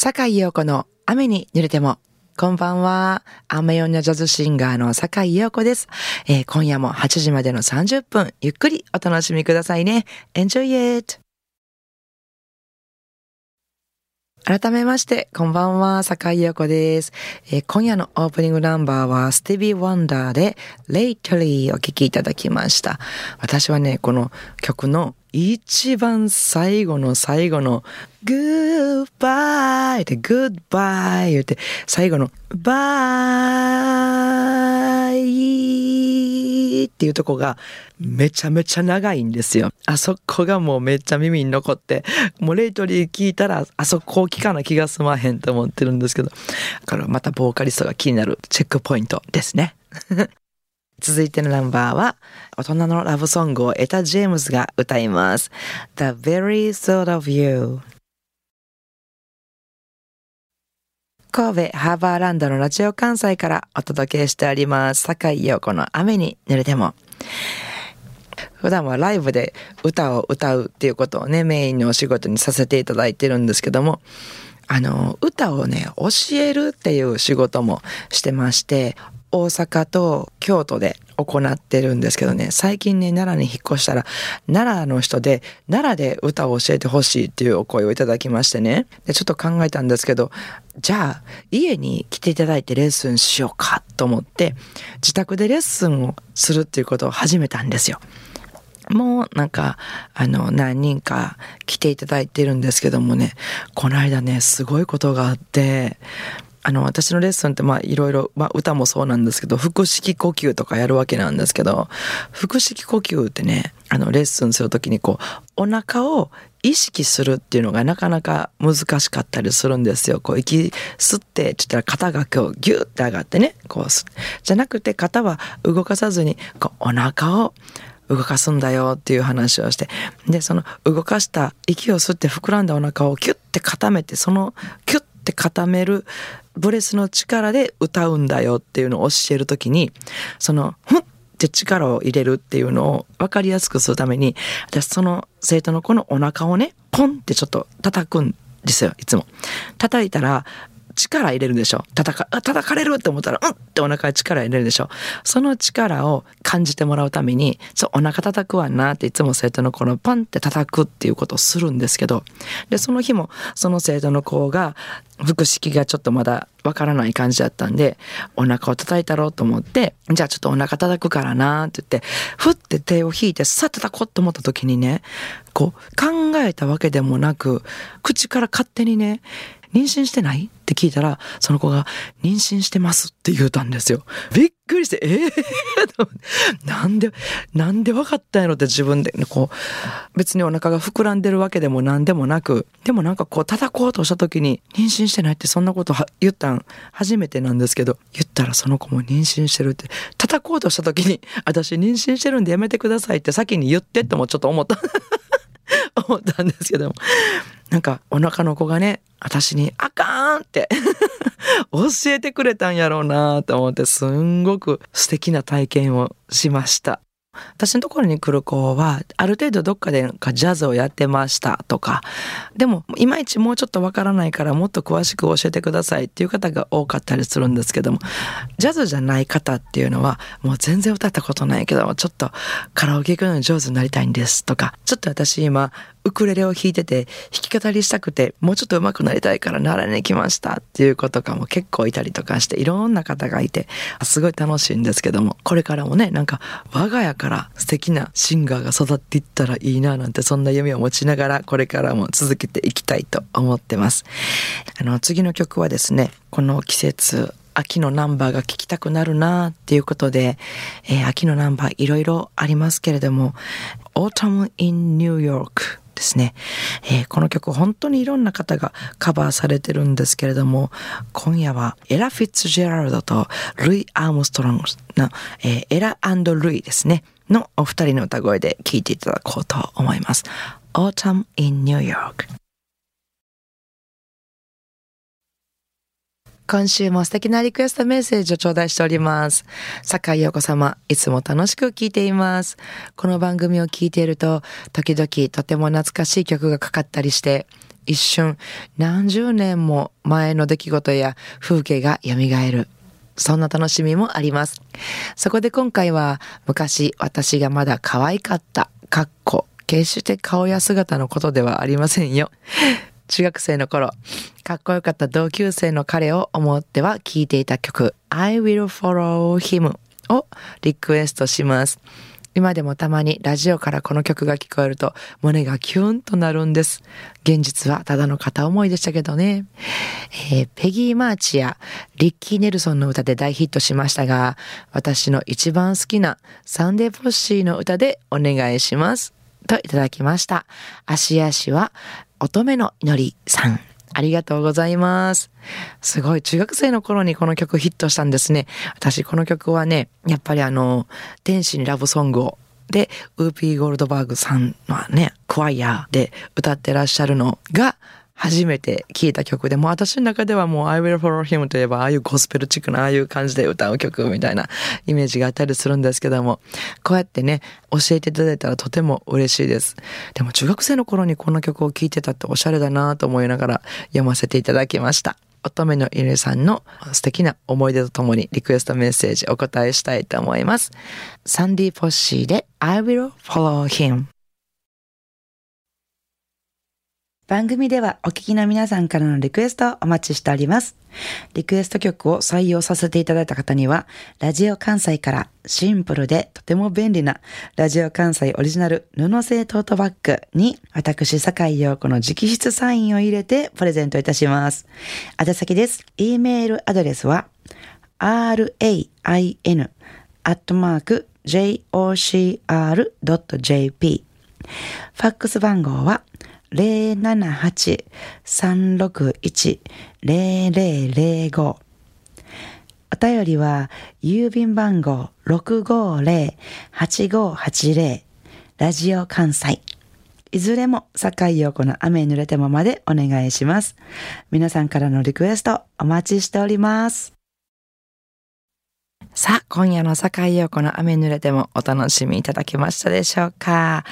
坂井陽子の雨に濡れても。こんばんは。雨女ジャズシンガーの坂井陽子です、えー、今夜も8時までの30分、ゆっくりお楽しみくださいね。Enjoy it! 改めまして、こんばんは、坂井陽子です、えー、今夜のオープニングナンバーは、スティビー・ワンダーで、レイトリーをお聴きいただきました。私はね、この曲の一番最後の最後の Goodbye って Goodbye 言って最後の Bye っていうとこがめちゃめちゃ長いんですよ。あそこがもうめっちゃ耳に残ってもうレイトリー聞いたらあそこを聞かな気が済まへんと思ってるんですけどだからまたボーカリストが気になるチェックポイントですね。続いてのナンバーは、大人のラブソングをエタ・ジェームズが歌います。The Very Thought of You 神戸ハーバーランドのラジオ関西からお届けしております。坂井陽子の雨に濡れても。普段はライブで歌を歌うっていうことをね、メインのお仕事にさせていただいてるんですけども、あの、歌をね、教えるっていう仕事もしてまして、大阪と京都で行ってるんですけどね、最近ね、奈良に引っ越したら、奈良の人で、奈良で歌を教えてほしいっていうお声をいただきましてね、でちょっと考えたんですけど、じゃあ、家に来ていただいてレッスンしようかと思って、自宅でレッスンをするっていうことを始めたんですよ。もうなんか、あの、何人か来ていただいてるんですけどもね、この間ね、すごいことがあって、あの、私のレッスンってまあいろいろ、まあ歌もそうなんですけど、腹式呼吸とかやるわけなんですけど、腹式呼吸ってね、あの、レッスンするときにこう、お腹を意識するっていうのがなかなか難しかったりするんですよ。こう、息吸って、ちょっと肩が今日ギューって上がってね、こう、じゃなくて肩は動かさずに、こう、お腹を動かすんだよっていう話をして、で、その動かした息を吸って膨らんだお腹をキュッて固めて、そのキュッて固めるブレスの力で歌うんだよっていうのを教えるときに、その、ふんって力を入れるっていうのを分かりやすくするために、私その生徒の子のお腹をね、ポンってちょっと叩くんですよ、いつも。叩いたら、力入れるでしょ。叩か、叩かれるって思ったら、うんってお腹に力入れるでしょ。その力を感じてもらうために、そう、お腹叩くわなっていつも生徒の子のパンって叩くっていうことをするんですけど、で、その日もその生徒の子が、腹式がちょっとまだわからない感じだったんで、お腹を叩いたろうと思って、じゃあちょっとお腹叩くからなって言って、ふって手を引いてさっ叩こうと思った時にね、こう考えたわけでもなく、口から勝手にね、妊娠してない？って聞いたら、その子が、妊娠してますって言うたんですよ。びっくりして、ええー、なんで、なんで分かったんやろって自分で、こう、別にお腹が膨らんでるわけでも何でもなく、でもなんかこう叩こうとした時に、妊娠してないってそんなこと言ったん初めてなんですけど、言ったらその子も妊娠してるって、叩こうとした時に、私妊娠してるんでやめてくださいって先に言ってってもちょっと思った。思ったんですけども。なんかお腹の子がね、私にあかんって 教えてくれたんやろうなと思ってすんごく素敵な体験をしました。私のところに来る子は、ある程度どっかでなんかジャズをやってましたとか、でも、いまいちもうちょっとわからないからもっと詳しく教えてくださいっていう方が多かったりするんですけども、ジャズじゃない方っていうのは、もう全然歌ったことないけど、ちょっとカラオケ行くのに上手になりたいんですとか、ちょっと私今、ウクレレを弾いてて、弾き語りしたくて、もうちょっと上手くなりたいから習いに来ましたっていう子とかも結構いたりとかして、いろんな方がいて、すごい楽しいんですけども、これからもね、なんか我が家から素敵なシンガーが育っていったらいいななんて、そんな夢を持ちながら、これからも続けていきたいと思ってます。あの、次の曲はですね、この季節、秋のナンバーが聴きたくなるなっていうことで、えー、秋のナンバーいろいろありますけれども、Autumn in New York ですね、えー、この曲本当にいろんな方がカバーされてるんですけれども、今夜はエラ・フィッツジェラルドとルイ・アームストロングの、えー、エラルイですね、のお二人の歌声で聴いていただこうと思います。Autumn in New York 今週も素敵なリクエストメッセージを頂戴しております。坂井陽子様、いつも楽しく聞いています。この番組を聞いていると、時々とても懐かしい曲がかかったりして、一瞬何十年も前の出来事や風景が蘇る。そんな楽しみもあります。そこで今回は昔私がまだ可愛かった、かっこ、決して顔や姿のことではありませんよ。中学生の頃、かっこよかった同級生の彼を思っては聴いていた曲 I Will Follow Him をリクエストします。今でもたまにラジオからこの曲が聞こえると胸がキュンとなるんです。現実はただの片思いでしたけどね。えー、ペギー・マーチやリッキー・ネルソンの歌で大ヒットしましたが、私の一番好きなサンディ・ポージーの歌でお願いします。といただきました。足足は乙女の祈りさん。ありがとうございます。すごい、中学生の頃にこの曲ヒットしたんですね。私、この曲はね、やっぱりあの、天使にラブソングを、で、ウーピー・ゴールドバーグさんのね、クワイヤーで歌ってらっしゃるのが、初めて聴いた曲で、も私の中ではもう I Will Follow Him といえば、ああいうゴスペルチックなああいう感じで歌う曲みたいな イメージがあったりするんですけども、こうやってね、教えていただいたらとても嬉しいです。でも中学生の頃にこの曲を聴いてたっておしゃれだなと思いながら読ませていただきました。乙女の犬さんの素敵な思い出とともにリクエストメッセージお答えしたいと思います。サンディ・ポッシーで I will follow him 番組ではお聞きの皆さんからのリクエストをお待ちしております。リクエスト曲を採用させていただいた方には、ラジオ関西からシンプルでとても便利なラジオ関西オリジナル布製トートバッグに私、坂井陽子の直筆サインを入れてプレゼントいたします。宛先です。e メールアドレスは rain アットマーク jocr.jp ファックス番号は078-361-0005お便りは、郵便番号650-8580ラジオ関西。いずれも、坂井陽子の雨に濡れてもまでお願いします。皆さんからのリクエストお待ちしております。さあ、今夜の坂井陽子の雨濡れてもお楽しみいただけましたでしょうか。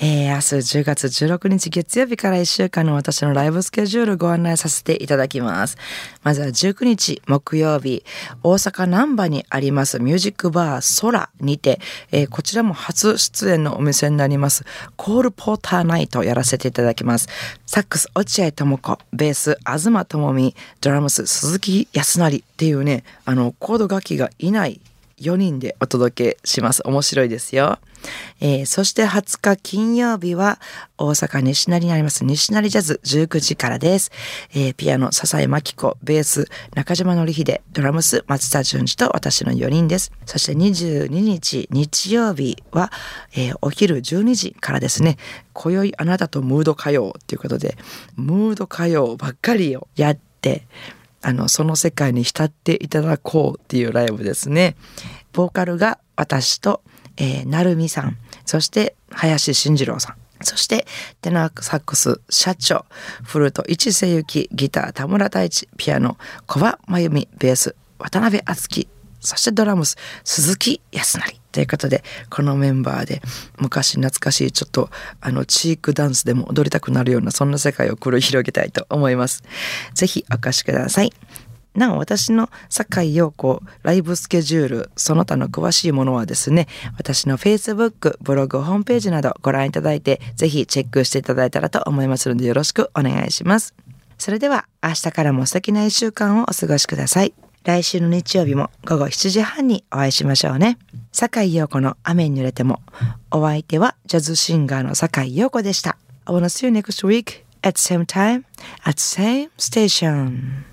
えー、明日10月16日月曜日から1週間の私のライブスケジュールご案内させていただきます。まずは19日木曜日、大阪南波にありますミュージックバー空にて、えー、こちらも初出演のお店になります、コールポーターナイトをやらせていただきます。サックス落合智子、ベース東智美、ドラムス鈴木康成っていうね、あの、コード楽器がいない4人でお届けします。面白いですよ。えー、そして20日金曜日は大阪西成にあります西成ジャズ19時からです。えー、ピアノ笹井真紀子、ベース中島則秀、ドラムス松田淳二と私の4人です。そして22日日曜日は、えー、お昼12時からですね、今宵あなたとムード歌謡ということで、ムード歌謡ばっかりをやって、あの、その世界に浸っていただこうっていうライブですね。ボーカルが私と、えー、なるみさん、そして林慎次郎さん。そして、テナーサックス、社長、フルート、市瀬幸、ギター、田村太一、ピアノ、小葉真由美、ベース、渡辺敦樹、そしてドラムス、鈴木康成。ということで、このメンバーで昔懐かしいちょっとあのチークダンスでも踊りたくなるようなそんな世界を繰り広げたいと思います。ぜひお越しください。なお、私の坂井陽子ライブスケジュール、その他の詳しいものはですね、私の Facebook、ブログ、ホームページなどご覧いただいて、ぜひチェックしていただいたらと思いますのでよろしくお願いします。それでは、明日からも素敵な一週間をお過ごしください。来週の日曜日も午後7時半にお会いしましょうね。坂井陽子の雨に濡れても。お相手はジャズシンガーの坂井陽子でした。I wanna see you next week at same time at same station.